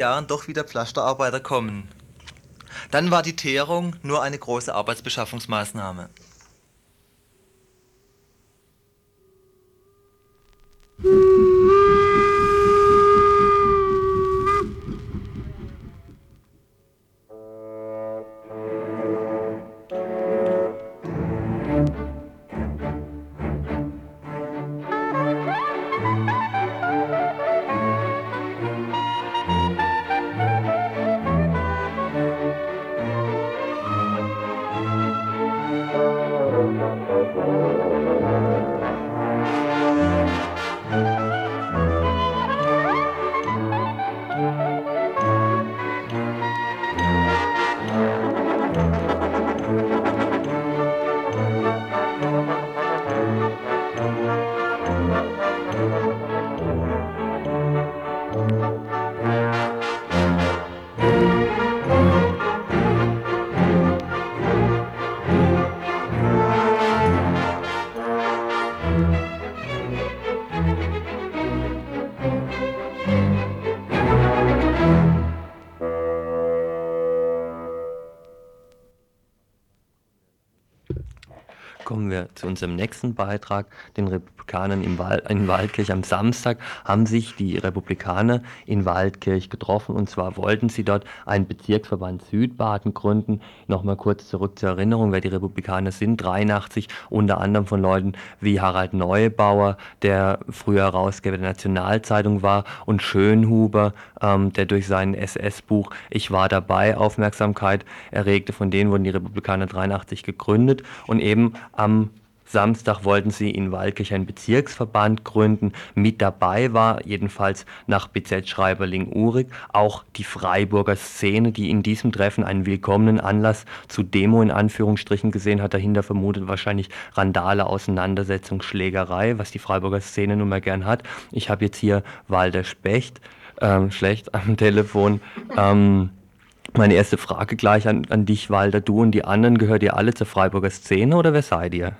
Jahren doch wieder Pflasterarbeiter kommen. Dann war die Teerung nur eine große Arbeitsbeschaffungsmaßnahme. Zu unserem nächsten Beitrag, den Republikanern in, Wal in Waldkirch. Am Samstag haben sich die Republikaner in Waldkirch getroffen und zwar wollten sie dort einen Bezirksverband Südbaden gründen. Nochmal kurz zurück zur Erinnerung, wer die Republikaner sind. 83 unter anderem von Leuten wie Harald Neubauer, der früher Herausgeber der Nationalzeitung war und Schönhuber, ähm, der durch sein SS-Buch Ich war dabei Aufmerksamkeit erregte. Von denen wurden die Republikaner 83 gegründet und eben am Samstag wollten sie in Waldkirch einen Bezirksverband gründen. Mit dabei war jedenfalls nach BZ-Schreiberling-Uhrig auch die Freiburger Szene, die in diesem Treffen einen willkommenen Anlass zu Demo in Anführungsstrichen gesehen hat. Dahinter vermutet wahrscheinlich Randale, Auseinandersetzung, Schlägerei, was die Freiburger Szene nun mal gern hat. Ich habe jetzt hier Walter Specht, ähm, schlecht am Telefon. Ähm, meine erste Frage gleich an, an dich, Walter. Du und die anderen, gehört ihr alle zur Freiburger Szene oder wer seid ihr?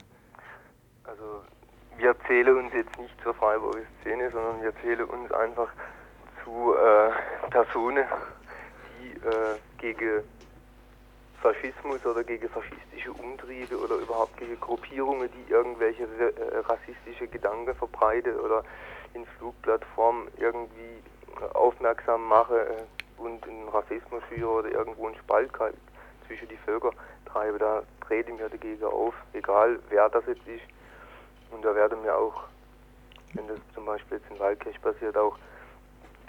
Zählen uns jetzt nicht zur Freiburger Szene, sondern wir zählen uns einfach zu äh, Personen, die äh, gegen Faschismus oder gegen faschistische Umtriebe oder überhaupt gegen Gruppierungen, die irgendwelche äh, rassistische Gedanken verbreiten oder in Flugplattformen irgendwie aufmerksam machen, äh, und einen Rassismus führe oder irgendwo einen Spalt zwischen die Völker treibe, da trete ich mir dagegen auf, egal wer das jetzt ist. Und da werden mir auch, wenn das zum Beispiel jetzt in Waldkirch passiert, auch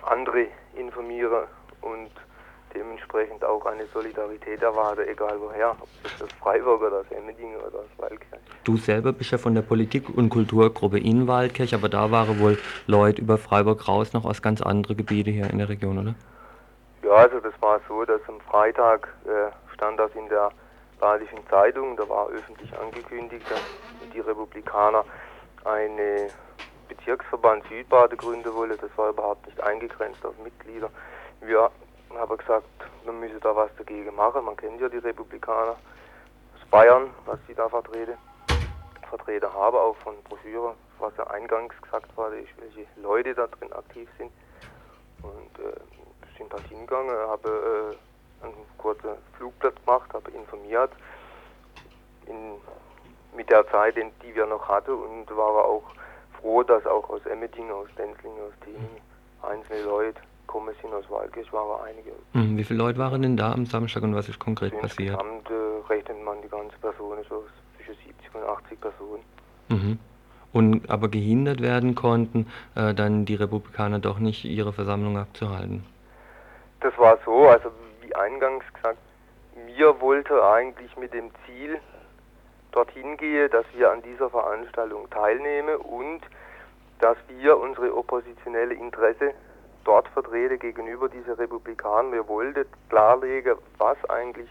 andere informieren und dementsprechend auch eine Solidarität erwarte, egal woher, ob es das Freiburg oder das Emmendingen oder das Waldkirch. Du selber bist ja von der Politik- und Kulturgruppe in Waldkirch, aber da waren wohl Leute über Freiburg raus noch aus ganz anderen Gebieten hier in der Region, oder? Ja, also das war so, dass am Freitag äh, stand das in der Badischen Zeitung, da war öffentlich angekündigt, dass die Republikaner eine Bezirksverband Südbade gründen wollen. Das war überhaupt nicht eingegrenzt auf Mitglieder. Wir haben gesagt, man müsse da was dagegen machen. Man kennt ja die Republikaner aus Bayern, was sie da vertreten. Vertreter haben, auch von Broschüren, was ja eingangs gesagt wurde, ist, welche Leute da drin aktiv sind. Und äh, sind halt hingegangen, habe äh, einen kurzen Flugblatt gemacht, habe informiert in, mit der Zeit, die wir noch hatten und war auch froh, dass auch aus Emmendingen, aus Denzlingen, aus Thiening einzelne Leute kommen sind aus Waldkirch, waren einige. Mhm, wie viele Leute waren denn da am Samstag und was ist konkret Insgesamt, passiert? Insgesamt äh, rechnet man die ganze Person so zwischen 70 und 80 Personen. Mhm. Und aber gehindert werden konnten äh, dann die Republikaner doch nicht, ihre Versammlung abzuhalten. Das war so, also wie eingangs gesagt, mir wollte eigentlich mit dem Ziel dorthin gehen, dass wir an dieser Veranstaltung teilnehmen und dass wir unsere oppositionelle Interesse dort vertreten gegenüber dieser Republikanern. Wir wollten klarlegen, was eigentlich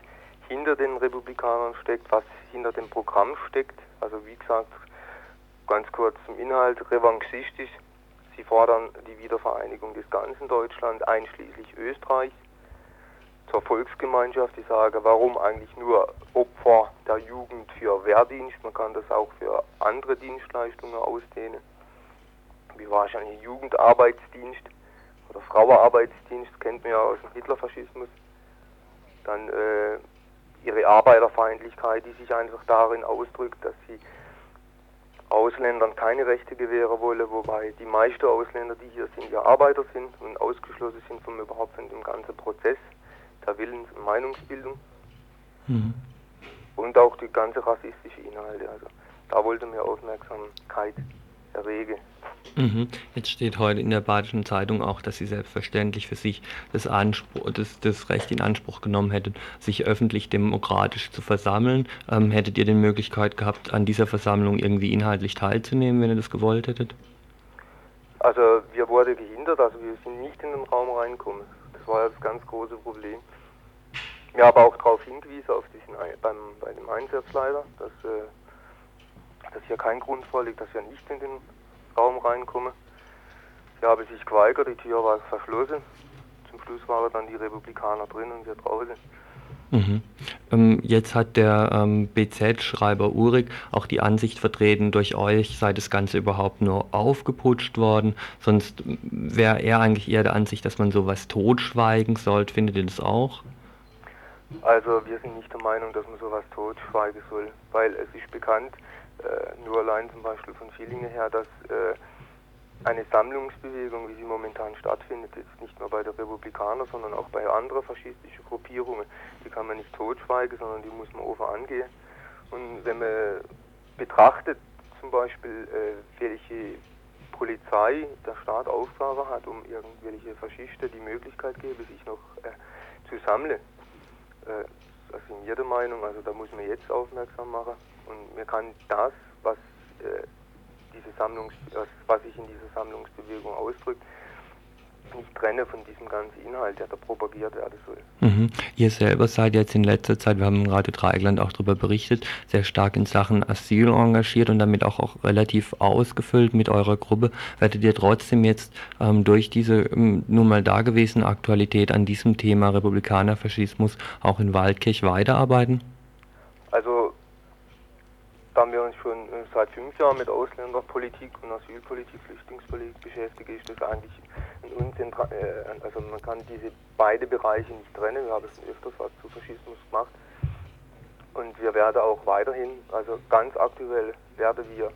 hinter den Republikanern steckt, was hinter dem Programm steckt. Also wie gesagt, ganz kurz zum Inhalt, revanchistisch Sie fordern die Wiedervereinigung des ganzen Deutschlands, einschließlich Österreich, zur Volksgemeinschaft. Ich sage, warum eigentlich nur Opfer der Jugend für Wehrdienst? Man kann das auch für andere Dienstleistungen ausdehnen, wie wahrscheinlich Jugendarbeitsdienst, oder Frauenarbeitsdienst, kennt man ja aus dem Hitlerfaschismus. Dann äh, ihre Arbeiterfeindlichkeit, die sich einfach darin ausdrückt, dass sie Ausländern keine Rechte gewähren wollen, wobei die meisten Ausländer, die hier sind, ja Arbeiter sind und ausgeschlossen sind vom überhaupt von dem ganzen Prozess der Willens- und Meinungsbildung. Mhm. Und auch die ganze rassistische Inhalte. Also da wollte mir Aufmerksamkeit erregen. Mhm. Jetzt steht heute in der Badischen Zeitung auch, dass Sie selbstverständlich für sich das, Anspruch, das, das Recht in Anspruch genommen hätten, sich öffentlich demokratisch zu versammeln. Ähm, hättet ihr die Möglichkeit gehabt, an dieser Versammlung irgendwie inhaltlich teilzunehmen, wenn ihr das gewollt hättet? Also wir wurden gehindert, also wir sind nicht in den Raum reingekommen. War das ganz große Problem. Wir haben auch darauf hingewiesen, auf diesen, beim, bei dem Einsatzleiter, dass, äh, dass hier kein Grund vorliegt, dass wir nicht in den Raum reinkommen. Sie haben sich geweigert, die Tür war verschlossen. Zum Schluss waren dann die Republikaner drin und wir draußen. Mhm. Ähm, jetzt hat der ähm, BZ-Schreiber Uhrig auch die Ansicht vertreten, durch euch sei das Ganze überhaupt nur aufgeputscht worden. Sonst wäre er eigentlich eher der Ansicht, dass man sowas totschweigen sollte. Findet ihr das auch? Also wir sind nicht der Meinung, dass man sowas totschweigen soll, weil es ist bekannt, äh, nur allein zum Beispiel von Schillinge her, dass äh, eine Sammlungsbewegung, wie sie momentan stattfindet, jetzt nicht nur bei der Republikaner, sondern auch bei anderen faschistischen Gruppierungen, die kann man nicht totschweigen, sondern die muss man offen angehen. Und wenn man betrachtet zum Beispiel, äh, welche Polizei der Staat Aufgabe hat, um irgendwelche Faschisten die Möglichkeit geben, sich noch äh, zu sammeln, äh, also sind wir der Meinung, also da muss man jetzt aufmerksam machen und man kann das, was äh, Sammlungs, was sich in dieser Sammlungsbewegung ausdrückt, nicht trenne von diesem ganzen Inhalt, der da propagiert werden soll. Mhm. Ihr selber seid jetzt in letzter Zeit, wir haben im Radio Dreieckland auch darüber berichtet, sehr stark in Sachen Asyl engagiert und damit auch, auch relativ ausgefüllt mit eurer Gruppe. Werdet ihr trotzdem jetzt ähm, durch diese ähm, nun mal dagewesene Aktualität an diesem Thema Republikanerfaschismus auch in Waldkirch weiterarbeiten? Da wir uns schon äh, seit fünf Jahren mit Ausländerpolitik und Asylpolitik, Flüchtlingspolitik beschäftigen, ist das eigentlich ein unzentra äh, also man kann diese beide Bereiche nicht trennen. Wir haben schon öfters was zu Faschismus gemacht. Und wir werden auch weiterhin, also ganz aktuell werden wir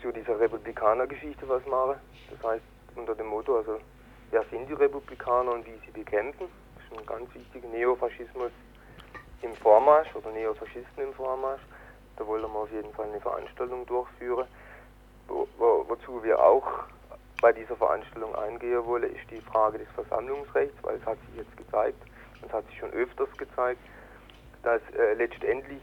zu dieser Republikaner-Geschichte was machen. Das heißt unter dem Motto, also wer sind die Republikaner und wie sie bekämpfen. Das ist ein ganz wichtiger Neofaschismus im Vormarsch oder Neofaschisten im Vormarsch. Da wollen wir auf jeden Fall eine Veranstaltung durchführen. Wo, wo, wozu wir auch bei dieser Veranstaltung eingehen wollen, ist die Frage des Versammlungsrechts, weil es hat sich jetzt gezeigt, und es hat sich schon öfters gezeigt, dass äh, letztendlich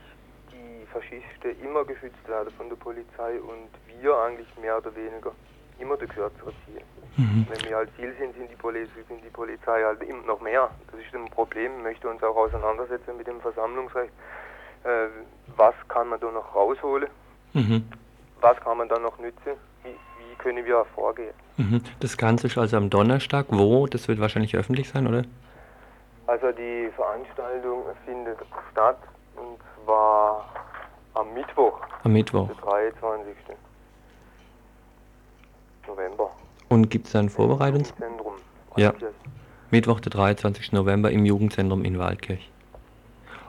die Faschisten immer geschützt werden von der Polizei und wir eigentlich mehr oder weniger immer der Kürzere ziehen. Mhm. Wenn wir halt Ziel sind, sind die, Polizei, sind die Polizei halt immer noch mehr. Das ist ein Problem, wir möchten uns auch auseinandersetzen mit dem Versammlungsrecht äh, was kann man da noch rausholen, mhm. was kann man da noch nützen, wie, wie können wir vorgehen. Mhm. Das Ganze ist also am Donnerstag, wo? Das wird wahrscheinlich öffentlich sein, oder? Also die Veranstaltung findet statt und zwar am Mittwoch. Am Mittwoch. Der 23. November. Und gibt es ein Vorbereitungszentrum? Ja. Mittwoch, der 23. November im Jugendzentrum in Waldkirch.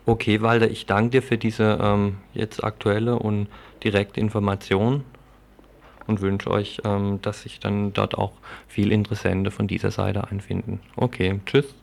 Okay, Walter, ich danke dir für diese ähm, jetzt aktuelle und direkte Information und wünsche euch, ähm, dass sich dann dort auch viel Interessente von dieser Seite einfinden. Okay, tschüss.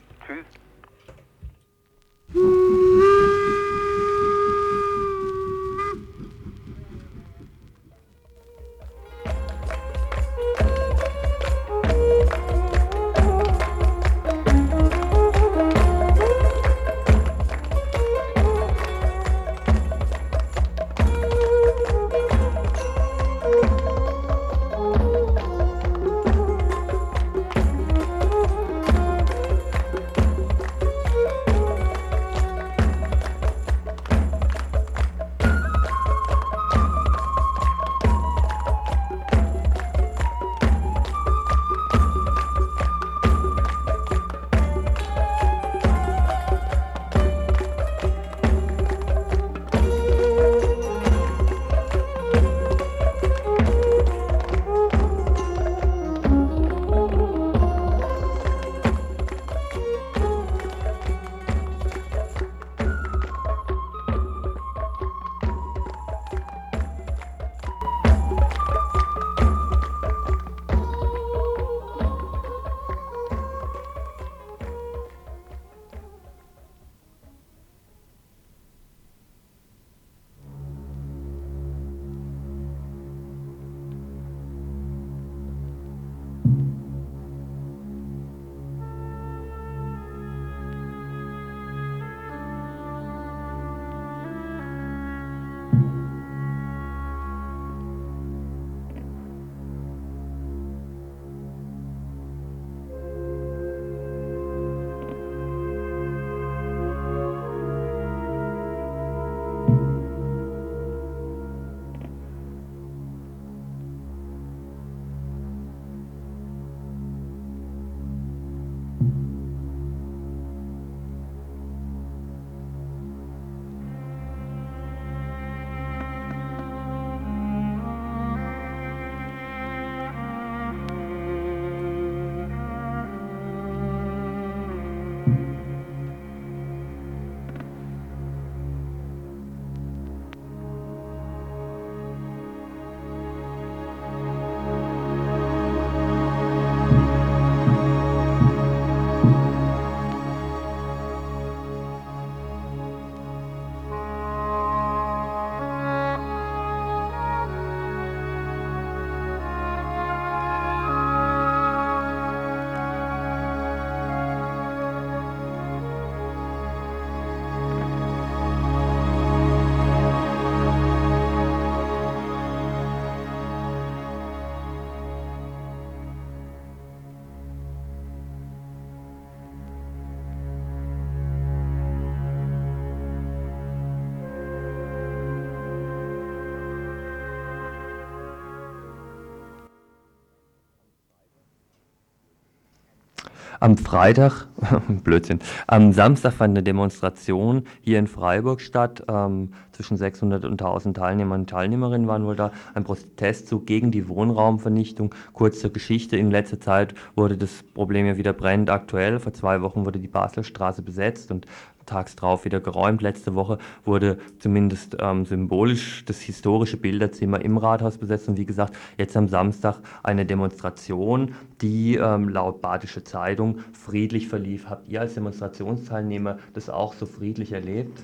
Am Freitag, Blödsinn, am Samstag fand eine Demonstration hier in Freiburg statt. Ähm, zwischen 600 und 1000 Teilnehmern und Teilnehmerinnen waren wohl da. Ein Protestzug gegen die Wohnraumvernichtung. Kurze Geschichte, in letzter Zeit wurde das Problem ja wieder brennend aktuell. Vor zwei Wochen wurde die Basler Straße besetzt und tags drauf wieder geräumt. Letzte Woche wurde zumindest ähm, symbolisch das historische Bilderzimmer im Rathaus besetzt und wie gesagt, jetzt am Samstag eine Demonstration, die ähm, laut Badische Zeitung friedlich verlief. Habt ihr als Demonstrationsteilnehmer das auch so friedlich erlebt?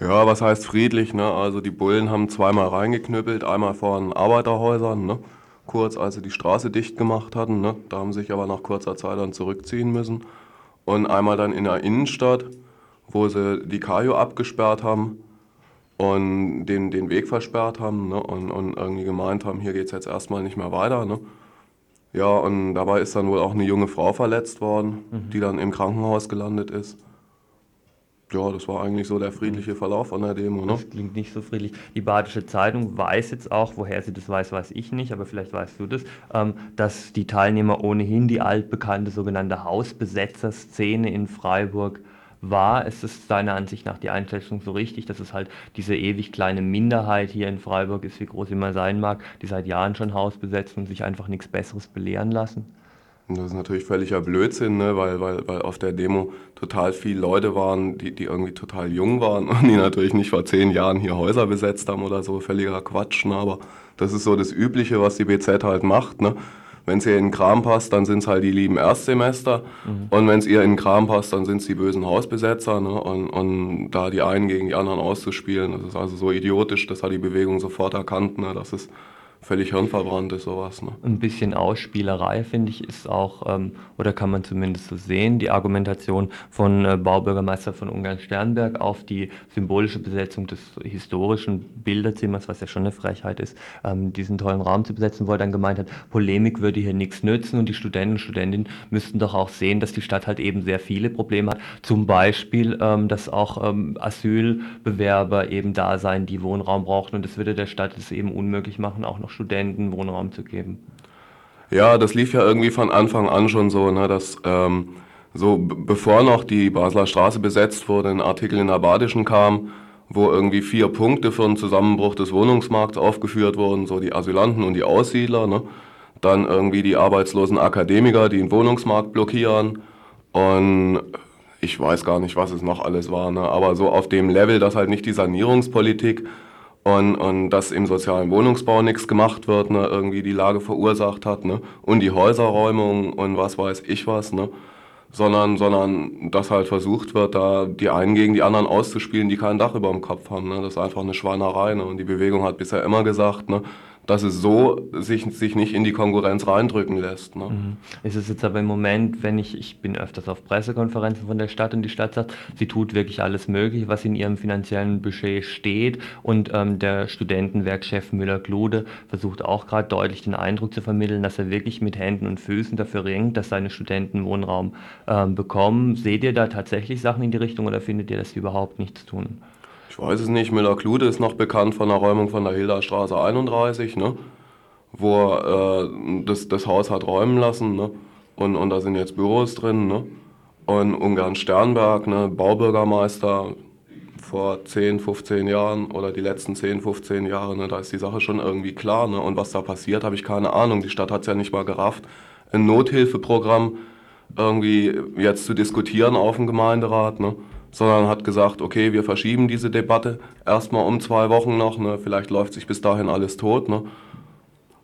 Ja, was heißt friedlich? Ne? Also die Bullen haben zweimal reingeknüppelt, einmal vor den Arbeiterhäusern, ne? kurz als sie die Straße dicht gemacht hatten. Ne? Da haben sie sich aber nach kurzer Zeit dann zurückziehen müssen. Und einmal dann in der Innenstadt wo sie die Kajo abgesperrt haben und den, den Weg versperrt haben ne? und, und irgendwie gemeint haben, hier geht es jetzt erstmal nicht mehr weiter. Ne? Ja, und dabei ist dann wohl auch eine junge Frau verletzt worden, mhm. die dann im Krankenhaus gelandet ist. Ja, das war eigentlich so der friedliche Verlauf an der Demo. Ne? Das klingt nicht so friedlich. Die Badische Zeitung weiß jetzt auch, woher sie das weiß, weiß ich nicht, aber vielleicht weißt du das, ähm, dass die Teilnehmer ohnehin die altbekannte sogenannte Hausbesetzerszene in Freiburg war, ist es deiner Ansicht nach die Einschätzung so richtig, dass es halt diese ewig kleine Minderheit hier in Freiburg ist, wie groß sie mal sein mag, die seit Jahren schon Haus besetzt und sich einfach nichts Besseres belehren lassen? Das ist natürlich völliger Blödsinn, ne? weil, weil, weil auf der Demo total viele Leute waren, die, die irgendwie total jung waren und die natürlich nicht vor zehn Jahren hier Häuser besetzt haben oder so. Völliger Quatsch. Ne? Aber das ist so das Übliche, was die BZ halt macht. Ne? Wenn es ihr in den Kram passt, dann sind es halt die lieben Erstsemester. Mhm. Und wenn es ihr in den Kram passt, dann sind es die bösen Hausbesetzer. Ne? Und, und, da die einen gegen die anderen auszuspielen, das ist also so idiotisch, das hat die Bewegung sofort erkannt. Ne? Das ist völlig hirnverbrannt ist sowas. Ne? Ein bisschen Ausspielerei, finde ich, ist auch, ähm, oder kann man zumindest so sehen, die Argumentation von äh, Baubürgermeister von Ungarn-Sternberg auf die symbolische Besetzung des historischen Bilderzimmers, was ja schon eine Frechheit ist, ähm, diesen tollen Raum zu besetzen, wo er dann gemeint hat, Polemik würde hier nichts nützen und die Studenten und Studentinnen müssten doch auch sehen, dass die Stadt halt eben sehr viele Probleme hat. Zum Beispiel, ähm, dass auch ähm, Asylbewerber eben da sein, die Wohnraum brauchen und das würde der Stadt es eben unmöglich machen, auch noch Studenten Wohnraum zu geben. Ja, das lief ja irgendwie von Anfang an schon so, ne, dass ähm, so bevor noch die Basler Straße besetzt wurde, ein Artikel in der Badischen kam, wo irgendwie vier Punkte für einen Zusammenbruch des Wohnungsmarkts aufgeführt wurden, so die Asylanten und die Aussiedler, ne? dann irgendwie die arbeitslosen Akademiker, die den Wohnungsmarkt blockieren und ich weiß gar nicht, was es noch alles war, ne? aber so auf dem Level, dass halt nicht die Sanierungspolitik und, und dass im sozialen Wohnungsbau nichts gemacht wird, ne, irgendwie die Lage verursacht hat, ne, und die Häuserräumung und was weiß ich was, ne, sondern, sondern dass halt versucht wird, da die einen gegen die anderen auszuspielen, die kein Dach über dem Kopf haben, ne, das ist einfach eine Schweinerei, ne, und die Bewegung hat bisher immer gesagt, ne, dass es so sich, sich nicht in die Konkurrenz reindrücken lässt. Ne? Mhm. Ist es jetzt aber im Moment, wenn ich, ich bin öfters auf Pressekonferenzen von der Stadt und die Stadt sagt, sie tut wirklich alles Mögliche, was in ihrem finanziellen Budget steht und ähm, der Studentenwerkchef Müller-Glude versucht auch gerade deutlich den Eindruck zu vermitteln, dass er wirklich mit Händen und Füßen dafür ringt, dass seine Studenten Wohnraum ähm, bekommen. Seht ihr da tatsächlich Sachen in die Richtung oder findet ihr, dass sie überhaupt nichts tun? Ich weiß es nicht, Müller-Klude ist noch bekannt von der Räumung von der Hilderstraße 31, ne? wo äh, das, das Haus hat räumen lassen ne? und, und da sind jetzt Büros drin. Ne? Und Ungarn Sternberg, ne? Baubürgermeister vor 10, 15 Jahren oder die letzten 10, 15 Jahre, ne? da ist die Sache schon irgendwie klar. Ne? Und was da passiert, habe ich keine Ahnung. Die Stadt hat es ja nicht mal gerafft. Ein Nothilfeprogramm irgendwie jetzt zu diskutieren auf dem Gemeinderat. Ne? Sondern hat gesagt, okay, wir verschieben diese Debatte erstmal um zwei Wochen noch, ne? vielleicht läuft sich bis dahin alles tot. Ne?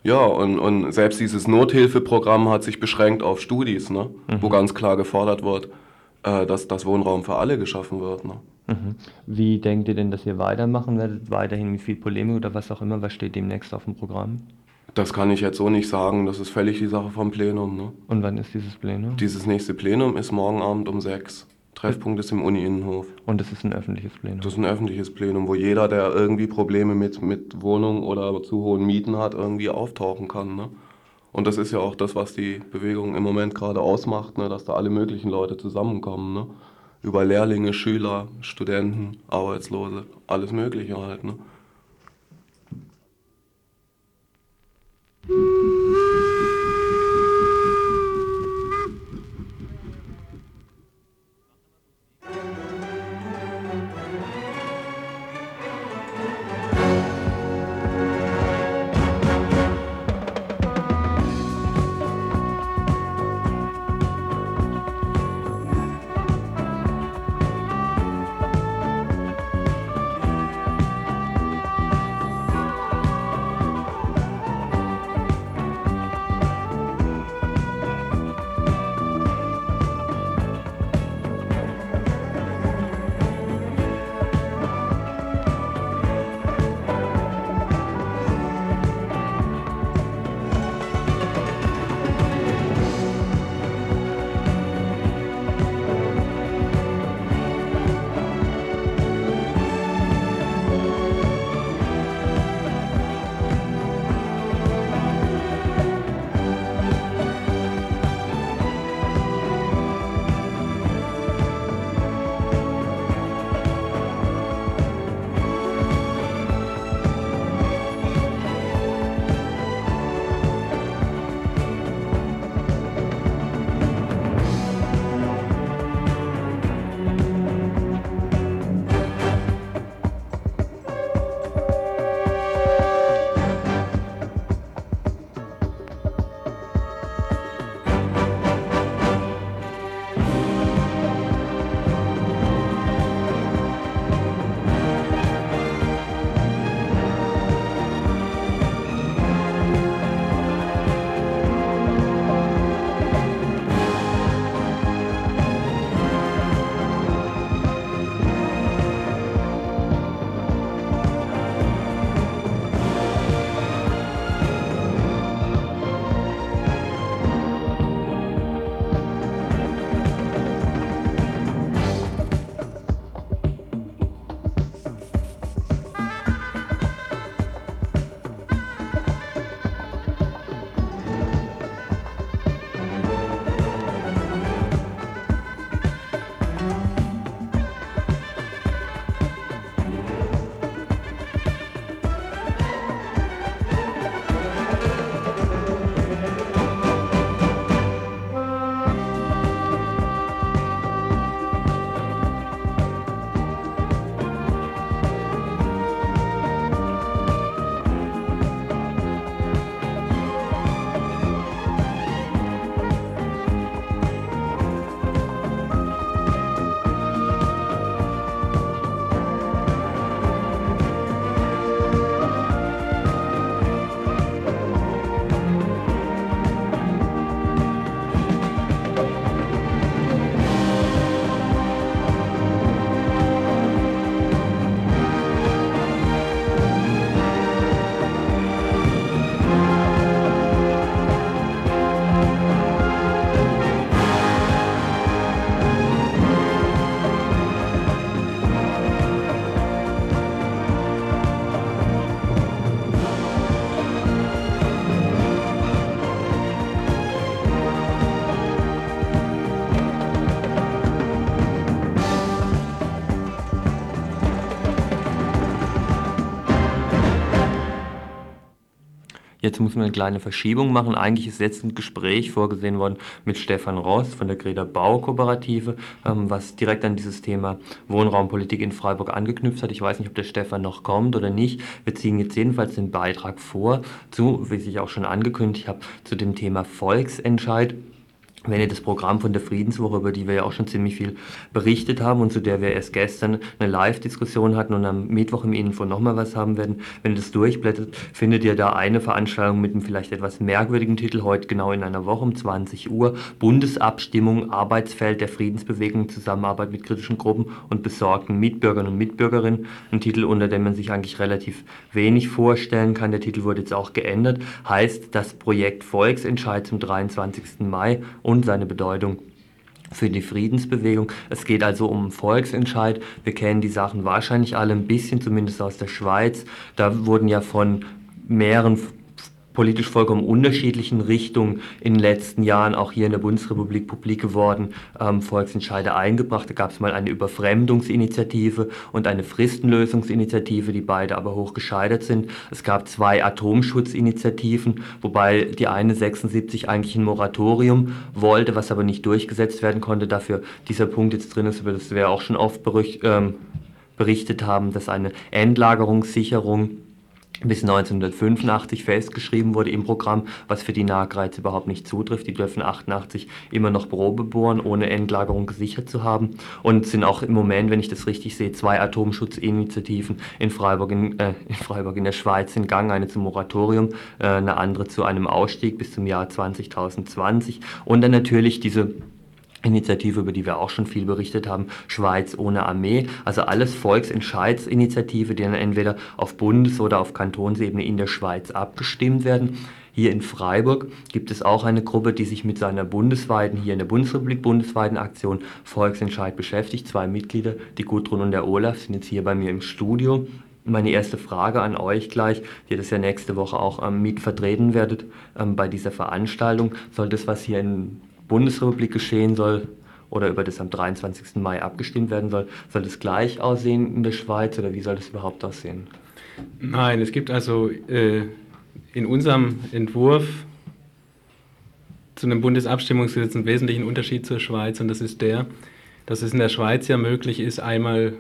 Ja, und, und selbst dieses Nothilfeprogramm hat sich beschränkt auf Studis, ne? Mhm. wo ganz klar gefordert wird, äh, dass das Wohnraum für alle geschaffen wird. Ne? Mhm. Wie denkt ihr denn, dass ihr weitermachen werdet? Weiterhin mit viel Polemik oder was auch immer? Was steht demnächst auf dem Programm? Das kann ich jetzt so nicht sagen. Das ist völlig die Sache vom Plenum. Ne? Und wann ist dieses Plenum? Dieses nächste Plenum ist morgen Abend um sechs. Treffpunkt ist im Uni-Innenhof. Und das ist ein öffentliches Plenum? Das ist ein öffentliches Plenum, wo jeder, der irgendwie Probleme mit, mit Wohnungen oder zu hohen Mieten hat, irgendwie auftauchen kann. Ne? Und das ist ja auch das, was die Bewegung im Moment gerade ausmacht, ne? dass da alle möglichen Leute zusammenkommen. Ne? Über Lehrlinge, Schüler, Studenten, Arbeitslose, alles Mögliche halt. Ne? Jetzt muss man eine kleine Verschiebung machen. Eigentlich ist jetzt ein Gespräch vorgesehen worden mit Stefan Ross von der Greta Baukooperative, ähm, was direkt an dieses Thema Wohnraumpolitik in Freiburg angeknüpft hat. Ich weiß nicht, ob der Stefan noch kommt oder nicht. Wir ziehen jetzt jedenfalls den Beitrag vor zu, wie ich auch schon angekündigt habe, zu dem Thema Volksentscheid wenn ihr das Programm von der Friedenswoche, über die wir ja auch schon ziemlich viel berichtet haben und zu der wir erst gestern eine Live-Diskussion hatten und am Mittwoch im Info nochmal was haben werden, wenn ihr das durchblättert, findet ihr da eine Veranstaltung mit einem vielleicht etwas merkwürdigen Titel, heute genau in einer Woche um 20 Uhr, Bundesabstimmung, Arbeitsfeld der Friedensbewegung, Zusammenarbeit mit kritischen Gruppen und besorgten Mitbürgern und Mitbürgerinnen. Ein Titel, unter dem man sich eigentlich relativ wenig vorstellen kann. Der Titel wurde jetzt auch geändert, heißt das Projekt Volksentscheid zum 23. Mai und seine Bedeutung für die Friedensbewegung. Es geht also um Volksentscheid. Wir kennen die Sachen wahrscheinlich alle ein bisschen, zumindest aus der Schweiz. Da wurden ja von mehreren politisch vollkommen unterschiedlichen Richtungen in den letzten Jahren auch hier in der Bundesrepublik publik geworden, ähm, Volksentscheide eingebracht. Da gab es mal eine Überfremdungsinitiative und eine Fristenlösungsinitiative, die beide aber hoch gescheitert sind. Es gab zwei Atomschutzinitiativen, wobei die eine 76 eigentlich ein Moratorium wollte, was aber nicht durchgesetzt werden konnte. Dafür dieser Punkt jetzt drin ist, über das wir auch schon oft ähm, berichtet haben, dass eine Endlagerungssicherung bis 1985 festgeschrieben wurde im Programm, was für die Nahgreiz überhaupt nicht zutrifft. Die dürfen 88 immer noch Probe bohren, ohne Endlagerung gesichert zu haben. Und sind auch im Moment, wenn ich das richtig sehe, zwei Atomschutzinitiativen in Freiburg in, äh, in, Freiburg in der Schweiz in Gang. Eine zum Moratorium, äh, eine andere zu einem Ausstieg bis zum Jahr 2020. Und dann natürlich diese Initiative, über die wir auch schon viel berichtet haben, Schweiz ohne Armee. Also alles Volksentscheidsinitiative, die dann entweder auf Bundes- oder auf Kantonsebene in der Schweiz abgestimmt werden. Hier in Freiburg gibt es auch eine Gruppe, die sich mit seiner bundesweiten, hier in der Bundesrepublik bundesweiten Aktion Volksentscheid beschäftigt. Zwei Mitglieder, die Gudrun und der Olaf, sind jetzt hier bei mir im Studio. Meine erste Frage an euch gleich, die ihr das ja nächste Woche auch ähm, mit vertreten werdet ähm, bei dieser Veranstaltung. Soll das, was hier in Bundesrepublik geschehen soll oder über das am 23. Mai abgestimmt werden soll, soll das gleich aussehen in der Schweiz oder wie soll das überhaupt aussehen? Nein, es gibt also äh, in unserem Entwurf zu einem Bundesabstimmungsgesetz einen wesentlichen Unterschied zur Schweiz und das ist der, dass es in der Schweiz ja möglich ist, einmal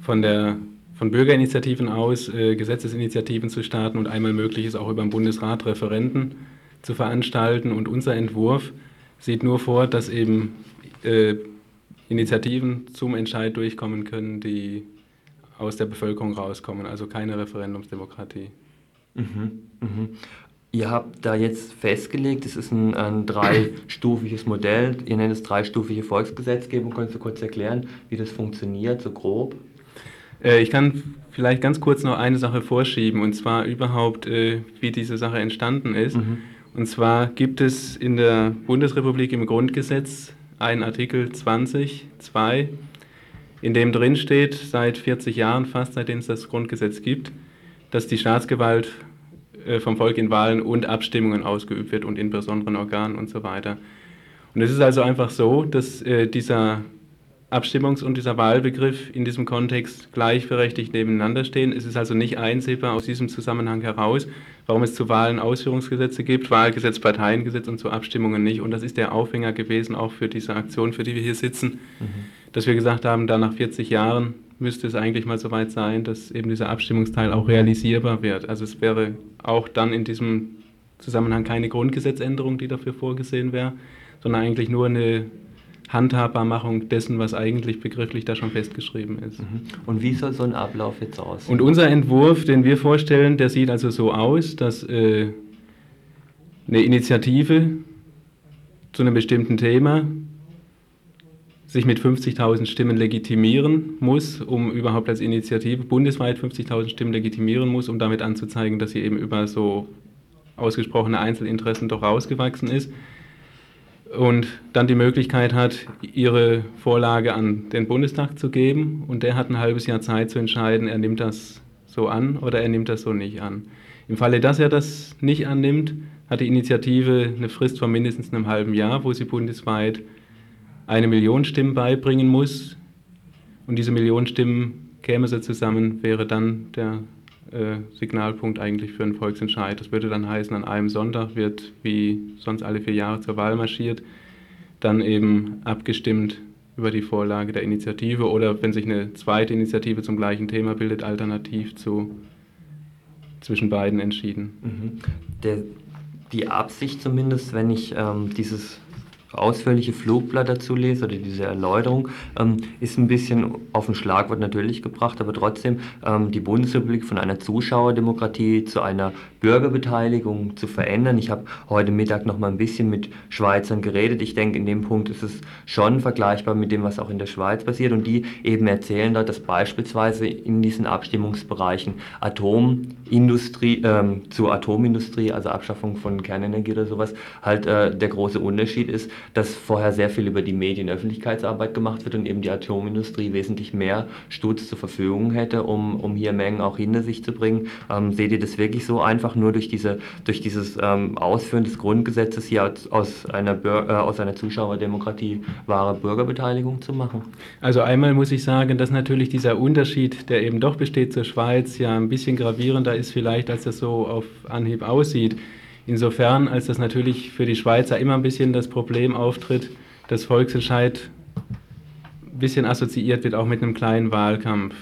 von der von Bürgerinitiativen aus äh, Gesetzesinitiativen zu starten und einmal möglich ist auch über den Bundesrat Referenten zu veranstalten und unser Entwurf sieht nur vor, dass eben äh, Initiativen zum Entscheid durchkommen können, die aus der Bevölkerung rauskommen, also keine Referendumsdemokratie. Mhm, mhm. Ihr habt da jetzt festgelegt, es ist ein, ein dreistufiges Modell, ihr nennt es dreistufige Volksgesetzgebung. Könntest du kurz erklären, wie das funktioniert, so grob? Äh, ich kann vielleicht ganz kurz noch eine Sache vorschieben, und zwar überhaupt, äh, wie diese Sache entstanden ist. Mhm. Und zwar gibt es in der Bundesrepublik im Grundgesetz einen Artikel 20, 2, in dem drin steht, seit 40 Jahren fast, seitdem es das Grundgesetz gibt, dass die Staatsgewalt äh, vom Volk in Wahlen und Abstimmungen ausgeübt wird und in besonderen Organen und so weiter. Und es ist also einfach so, dass äh, dieser Abstimmungs- und dieser Wahlbegriff in diesem Kontext gleichberechtigt nebeneinander stehen. Es ist also nicht einsehbar aus diesem Zusammenhang heraus, warum es zu Wahlen Ausführungsgesetze gibt, Wahlgesetz, Parteiengesetz und zu Abstimmungen nicht. Und das ist der Aufhänger gewesen auch für diese Aktion, für die wir hier sitzen, mhm. dass wir gesagt haben, da nach 40 Jahren müsste es eigentlich mal so weit sein, dass eben dieser Abstimmungsteil auch realisierbar wird. Also es wäre auch dann in diesem Zusammenhang keine Grundgesetzänderung, die dafür vorgesehen wäre, sondern eigentlich nur eine Handhabbarmachung dessen, was eigentlich begrifflich da schon festgeschrieben ist. Mhm. Und wie soll so ein Ablauf jetzt aussehen? Und unser Entwurf, den wir vorstellen, der sieht also so aus, dass äh, eine Initiative zu einem bestimmten Thema sich mit 50.000 Stimmen legitimieren muss, um überhaupt als Initiative bundesweit 50.000 Stimmen legitimieren muss, um damit anzuzeigen, dass sie eben über so ausgesprochene Einzelinteressen doch rausgewachsen ist und dann die Möglichkeit hat, ihre Vorlage an den Bundestag zu geben und der hat ein halbes Jahr Zeit zu entscheiden, er nimmt das so an oder er nimmt das so nicht an. Im Falle, dass er das nicht annimmt, hat die Initiative eine Frist von mindestens einem halben Jahr, wo sie bundesweit eine Million Stimmen beibringen muss und diese Million Stimmen käme sie zusammen, wäre dann der Signalpunkt eigentlich für einen Volksentscheid. Das würde dann heißen, an einem Sonntag wird, wie sonst alle vier Jahre zur Wahl marschiert, dann eben abgestimmt über die Vorlage der Initiative oder wenn sich eine zweite Initiative zum gleichen Thema bildet, alternativ zu zwischen beiden entschieden. Mhm. Der, die Absicht zumindest, wenn ich ähm, dieses ausführliche Flugblatt dazu lese oder diese Erläuterung, ähm, ist ein bisschen auf ein Schlagwort natürlich gebracht, aber trotzdem ähm, die Bundesrepublik von einer Zuschauerdemokratie zu einer Bürgerbeteiligung zu verändern. Ich habe heute Mittag noch mal ein bisschen mit Schweizern geredet. Ich denke, in dem Punkt ist es schon vergleichbar mit dem, was auch in der Schweiz passiert. Und die eben erzählen dort, dass beispielsweise in diesen Abstimmungsbereichen Atomindustrie ähm, zur Atomindustrie, also Abschaffung von Kernenergie oder sowas, halt äh, der große Unterschied ist, dass vorher sehr viel über die Medienöffentlichkeitsarbeit gemacht wird und eben die Atomindustrie wesentlich mehr Stutz zur Verfügung hätte, um, um hier Mengen auch hinter sich zu bringen. Ähm, seht ihr das wirklich so einfach nur durch, diese, durch dieses ähm, Ausführen des Grundgesetzes hier aus, aus, einer, äh, aus einer Zuschauerdemokratie wahre Bürgerbeteiligung zu machen? Also einmal muss ich sagen, dass natürlich dieser Unterschied, der eben doch besteht zur Schweiz, ja ein bisschen gravierender ist vielleicht, als das so auf Anhieb aussieht. Insofern, als das natürlich für die Schweizer immer ein bisschen das Problem auftritt, dass Volksentscheid ein bisschen assoziiert wird auch mit einem kleinen Wahlkampf.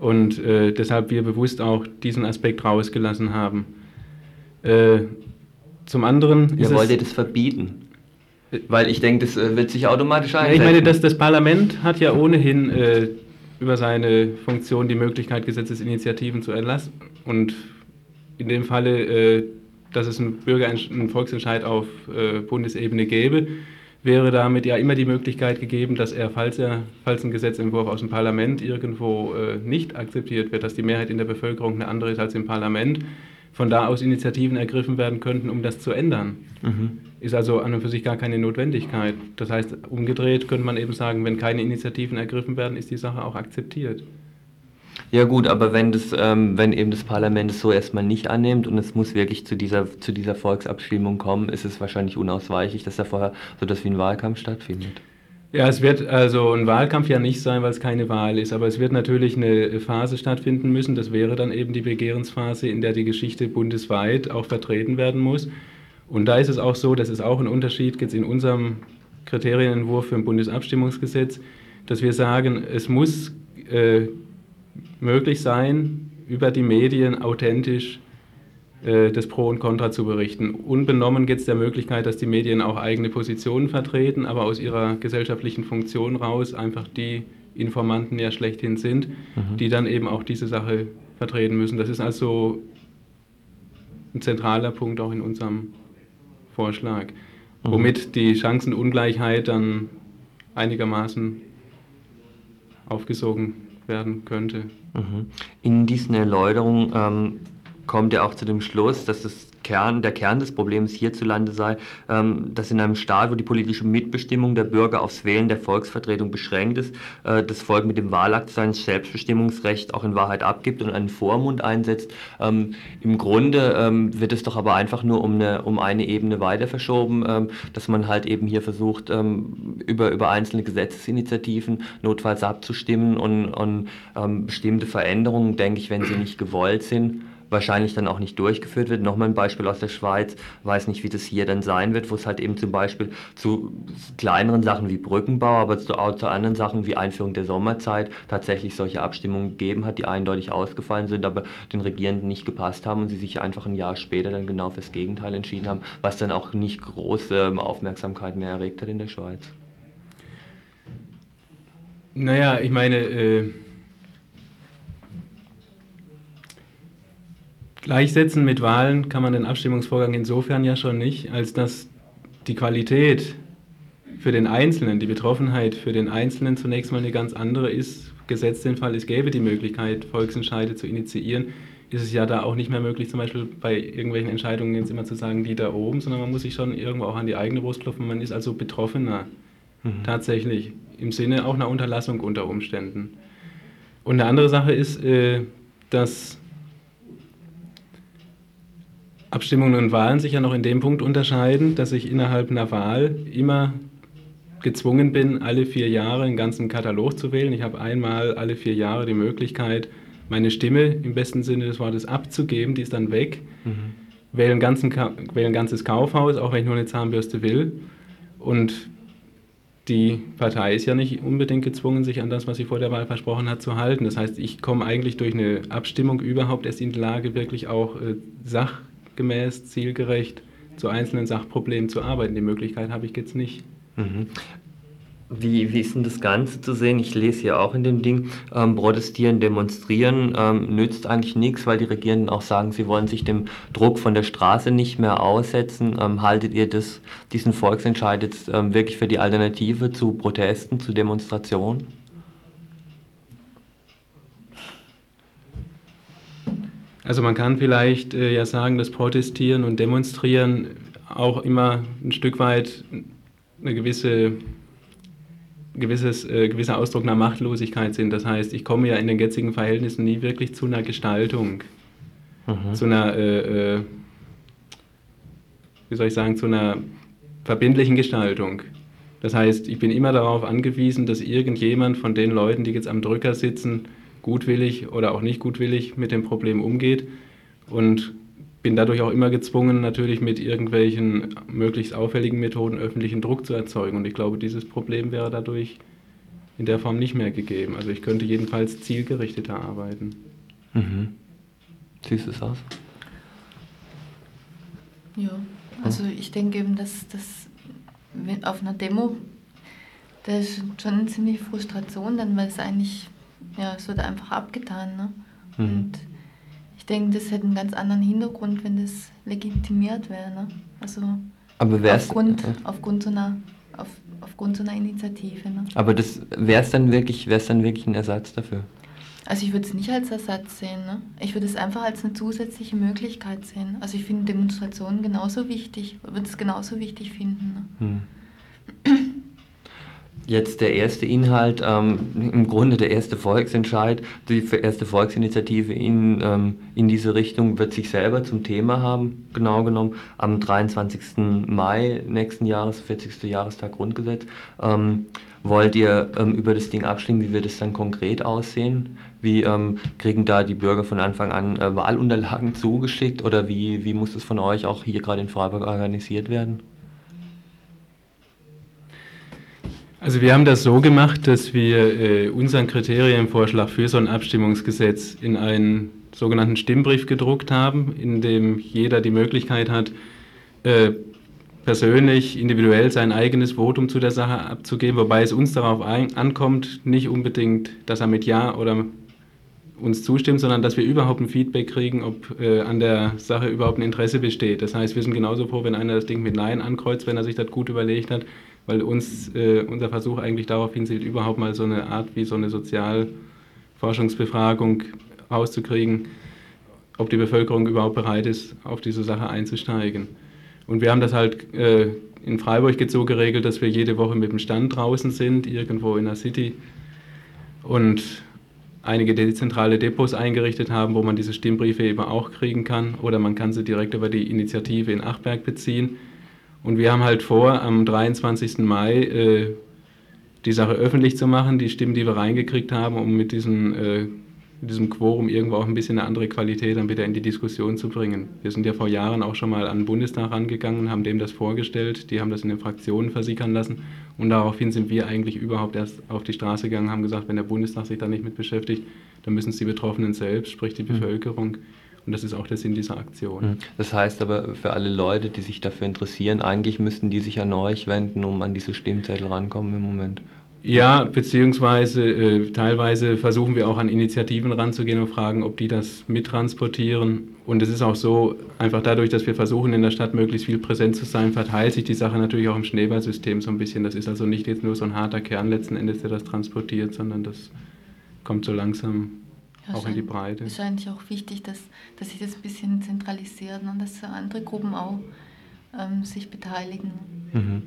Und äh, deshalb wir bewusst auch diesen Aspekt rausgelassen haben. Äh, zum anderen. Ihr das verbieten? Weil ich denke, das äh, wird sich automatisch einsetzen. Ja, ich meine, das, das Parlament hat ja ohnehin äh, über seine Funktion die Möglichkeit, Gesetzesinitiativen zu erlassen. Und in dem Falle äh, dass es einen, Bürger, einen Volksentscheid auf äh, Bundesebene gäbe, wäre damit ja immer die Möglichkeit gegeben, dass er, falls, er, falls ein Gesetzentwurf aus dem Parlament irgendwo äh, nicht akzeptiert wird, dass die Mehrheit in der Bevölkerung eine andere ist als im Parlament, von da aus Initiativen ergriffen werden könnten, um das zu ändern. Mhm. Ist also an und für sich gar keine Notwendigkeit. Das heißt, umgedreht könnte man eben sagen, wenn keine Initiativen ergriffen werden, ist die Sache auch akzeptiert. Ja gut, aber wenn das, ähm, wenn eben das Parlament es so erstmal nicht annimmt und es muss wirklich zu dieser, zu dieser Volksabstimmung kommen, ist es wahrscheinlich unausweichlich, dass da vorher so etwas wie ein Wahlkampf stattfindet. Ja, es wird also ein Wahlkampf ja nicht sein, weil es keine Wahl ist, aber es wird natürlich eine Phase stattfinden müssen. Das wäre dann eben die Begehrensphase, in der die Geschichte bundesweit auch vertreten werden muss. Und da ist es auch so, das ist auch ein Unterschied jetzt in unserem Kriterienentwurf für ein Bundesabstimmungsgesetz, dass wir sagen, es muss äh, möglich sein, über die Medien authentisch äh, das Pro und Contra zu berichten. Unbenommen geht es der Möglichkeit, dass die Medien auch eigene Positionen vertreten, aber aus ihrer gesellschaftlichen Funktion raus einfach die Informanten ja schlechthin sind, mhm. die dann eben auch diese Sache vertreten müssen. Das ist also ein zentraler Punkt auch in unserem Vorschlag, mhm. womit die Chancenungleichheit dann einigermaßen aufgesogen werden könnte. Mhm. In diesen Erläuterungen ähm, kommt er auch zu dem Schluss, dass das Kern, der Kern des Problems hierzulande sei, ähm, dass in einem Staat, wo die politische Mitbestimmung der Bürger aufs Wählen der Volksvertretung beschränkt ist, äh, das Volk mit dem Wahlakt sein Selbstbestimmungsrecht auch in Wahrheit abgibt und einen Vormund einsetzt. Ähm, Im Grunde ähm, wird es doch aber einfach nur um eine, um eine Ebene weiter verschoben, ähm, dass man halt eben hier versucht, ähm, über, über einzelne Gesetzesinitiativen notfalls abzustimmen und, und ähm, bestimmte Veränderungen, denke ich, wenn sie nicht gewollt sind, wahrscheinlich dann auch nicht durchgeführt wird. Nochmal ein Beispiel aus der Schweiz, weiß nicht, wie das hier dann sein wird, wo es halt eben zum Beispiel zu kleineren Sachen wie Brückenbau, aber auch zu anderen Sachen wie Einführung der Sommerzeit tatsächlich solche Abstimmungen gegeben hat, die eindeutig ausgefallen sind, aber den Regierenden nicht gepasst haben und sie sich einfach ein Jahr später dann genau fürs Gegenteil entschieden haben, was dann auch nicht große Aufmerksamkeit mehr erregt hat in der Schweiz. Naja, ich meine, äh Gleichsetzen mit Wahlen kann man den Abstimmungsvorgang insofern ja schon nicht, als dass die Qualität für den Einzelnen, die Betroffenheit für den Einzelnen zunächst mal eine ganz andere ist. Gesetzt den Fall, es gäbe die Möglichkeit, Volksentscheide zu initiieren, ist es ja da auch nicht mehr möglich, zum Beispiel bei irgendwelchen Entscheidungen jetzt immer zu sagen, die da oben, sondern man muss sich schon irgendwo auch an die eigene Brust klopfen. Man ist also Betroffener, mhm. tatsächlich, im Sinne auch einer Unterlassung unter Umständen. Und eine andere Sache ist, äh, dass Abstimmungen und Wahlen sich ja noch in dem Punkt unterscheiden, dass ich innerhalb einer Wahl immer gezwungen bin, alle vier Jahre einen ganzen Katalog zu wählen. Ich habe einmal alle vier Jahre die Möglichkeit, meine Stimme im besten Sinne des Wortes abzugeben, die ist dann weg. Mhm. Wähle, ein ganzen, wähle ein ganzes Kaufhaus, auch wenn ich nur eine Zahnbürste will. Und die Partei ist ja nicht unbedingt gezwungen, sich an das, was sie vor der Wahl versprochen hat, zu halten. Das heißt, ich komme eigentlich durch eine Abstimmung überhaupt erst in die Lage, wirklich auch äh, sachgemäß, zielgerecht zu einzelnen Sachproblemen zu arbeiten. Die Möglichkeit habe ich jetzt nicht. Mhm. Wie, wie ist denn das Ganze zu sehen? Ich lese hier auch in dem Ding, ähm, protestieren, demonstrieren ähm, nützt eigentlich nichts, weil die Regierenden auch sagen, sie wollen sich dem Druck von der Straße nicht mehr aussetzen. Ähm, haltet ihr das, diesen Volksentscheid jetzt ähm, wirklich für die Alternative zu Protesten, zu Demonstrationen? Also man kann vielleicht äh, ja sagen, dass Protestieren und Demonstrieren auch immer ein Stück weit eine gewisse gewisses, äh, gewisser Ausdruck einer Machtlosigkeit sind. Das heißt, ich komme ja in den jetzigen Verhältnissen nie wirklich zu einer Gestaltung, mhm. zu einer, äh, äh, wie soll ich sagen, zu einer verbindlichen Gestaltung. Das heißt, ich bin immer darauf angewiesen, dass irgendjemand von den Leuten, die jetzt am Drücker sitzen, gutwillig oder auch nicht gutwillig mit dem Problem umgeht und bin dadurch auch immer gezwungen, natürlich mit irgendwelchen möglichst auffälligen Methoden öffentlichen Druck zu erzeugen. Und ich glaube, dieses Problem wäre dadurch in der Form nicht mehr gegeben. Also ich könnte jedenfalls zielgerichteter arbeiten. Mhm. Siehst du es aus? Ja, also ich denke eben, dass das auf einer Demo, da ist schon eine ziemliche Frustration, dann weil es eigentlich, ja, es wird einfach abgetan. Ne? Mhm. Und denke, das hätte einen ganz anderen Hintergrund, wenn das legitimiert wäre. Ne? Also aber aufgrund, aufgrund, so einer, auf, aufgrund so einer Initiative. Ne? Aber das wäre es dann wirklich, wäre es dann wirklich ein Ersatz dafür? Also ich würde es nicht als Ersatz sehen. Ne? Ich würde es einfach als eine zusätzliche Möglichkeit sehen. Also ich finde Demonstrationen genauso wichtig, würde es genauso wichtig finden. Ne? Hm jetzt der erste Inhalt, ähm, im Grunde der erste Volksentscheid, die erste Volksinitiative in, ähm, in diese Richtung wird sich selber zum Thema haben, genau genommen, am 23. Mai nächsten Jahres, 40. Jahrestag Grundgesetz. Ähm, wollt ihr ähm, über das Ding abstimmen? Wie wird es dann konkret aussehen? Wie ähm, kriegen da die Bürger von Anfang an äh, Wahlunterlagen zugeschickt oder wie, wie muss es von euch auch hier gerade in Freiburg organisiert werden? Also wir haben das so gemacht, dass wir äh, unseren Kriterienvorschlag für so ein Abstimmungsgesetz in einen sogenannten Stimmbrief gedruckt haben, in dem jeder die Möglichkeit hat, äh, persönlich, individuell sein eigenes Votum zu der Sache abzugeben, wobei es uns darauf ein, ankommt, nicht unbedingt, dass er mit Ja oder uns zustimmt, sondern dass wir überhaupt ein Feedback kriegen, ob äh, an der Sache überhaupt ein Interesse besteht. Das heißt, wir sind genauso froh, wenn einer das Ding mit Nein ankreuzt, wenn er sich das gut überlegt hat, weil uns äh, unser Versuch eigentlich darauf hinzielt, überhaupt mal so eine Art wie so eine Sozialforschungsbefragung rauszukriegen, ob die Bevölkerung überhaupt bereit ist, auf diese Sache einzusteigen. Und wir haben das halt äh, in Freiburg jetzt so geregelt, dass wir jede Woche mit dem Stand draußen sind, irgendwo in der City und einige dezentrale Depots eingerichtet haben, wo man diese Stimmbriefe eben auch kriegen kann oder man kann sie direkt über die Initiative in Achberg beziehen. Und wir haben halt vor, am 23. Mai äh, die Sache öffentlich zu machen, die Stimmen, die wir reingekriegt haben, um mit, diesen, äh, mit diesem Quorum irgendwo auch ein bisschen eine andere Qualität dann wieder in die Diskussion zu bringen. Wir sind ja vor Jahren auch schon mal an den Bundestag rangegangen haben dem das vorgestellt. Die haben das in den Fraktionen versickern lassen. Und daraufhin sind wir eigentlich überhaupt erst auf die Straße gegangen, haben gesagt, wenn der Bundestag sich da nicht mit beschäftigt, dann müssen es die Betroffenen selbst, sprich die mhm. Bevölkerung. Und das ist auch der Sinn dieser Aktion. Mhm. Das heißt aber für alle Leute, die sich dafür interessieren, eigentlich müssten die sich an euch wenden, um an diese Stimmzettel rankommen im Moment. Ja, beziehungsweise äh, teilweise versuchen wir auch an Initiativen ranzugehen und fragen, ob die das mittransportieren. Und es ist auch so, einfach dadurch, dass wir versuchen, in der Stadt möglichst viel präsent zu sein, verteilt sich die Sache natürlich auch im Schneeballsystem so ein bisschen. Das ist also nicht jetzt nur so ein harter Kern letzten Endes, der das transportiert, sondern das kommt so langsam auch in die Breite. Es ist eigentlich auch wichtig, dass, dass sich das ein bisschen zentralisiert und dass andere Gruppen auch ähm, sich beteiligen. Mhm.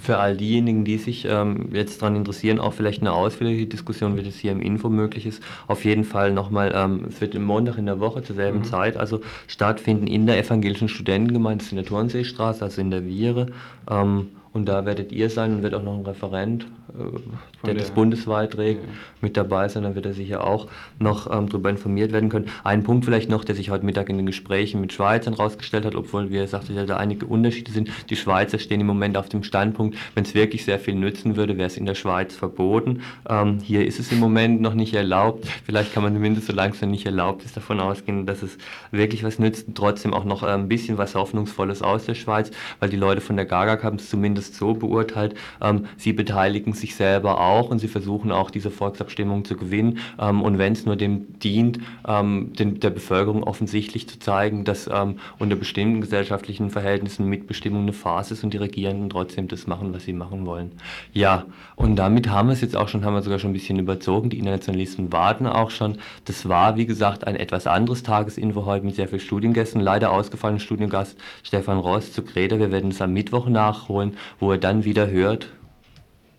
Für all diejenigen, die sich ähm, jetzt daran interessieren, auch vielleicht eine ausführliche Diskussion, wie das hier im Info möglich ist, auf jeden Fall nochmal, ähm, es wird am Montag in der Woche zur selben mhm. Zeit, also stattfinden in der evangelischen Studentengemeinde in der Turnseestraße, also in der Viere. Ähm, Und da werdet ihr sein und wird auch noch ein Referent, äh, der, das bundesweit trägt, ja. mit dabei sein. Dann wird er sicher auch noch ähm, darüber informiert werden können. Ein Punkt vielleicht noch, der sich heute Mittag in den Gesprächen mit Schweizern herausgestellt hat, obwohl, wie er sagte, da einige Unterschiede sind. Die Schweizer stehen im Moment auf dem Standpunkt, wenn es wirklich sehr viel nützen würde, wäre es in der Schweiz verboten. Ähm, hier ist es im Moment noch nicht erlaubt. Vielleicht kann man zumindest, solange es noch nicht erlaubt ist, davon ausgehen, dass es wirklich was nützt. Trotzdem auch noch äh, ein bisschen was Hoffnungsvolles aus der Schweiz, weil die Leute von der GAGAG haben es zumindest so beurteilt, ähm, sie beteiligen sich selber auch und sie versuchen auch diese Volksabstimmung zu gewinnen. Ähm, und wenn es nur dem dient, ähm, den, der Bevölkerung offensichtlich zu zeigen, dass ähm, unter bestimmten gesellschaftlichen Verhältnissen Mitbestimmung eine Phase ist und die Regierenden trotzdem das machen, was sie machen wollen. Ja, und damit haben wir es jetzt auch schon, haben wir sogar schon ein bisschen überzogen. Die Internationalisten warten auch schon. Das war, wie gesagt, ein etwas anderes Tagesinfo heute mit sehr vielen Studiengästen. Leider ausgefallen Studiengast Stefan Ross zu Greta. Wir werden es am Mittwoch nachholen, wo er dann wieder hört.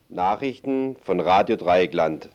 Nachrichten von Radio Dreieckland.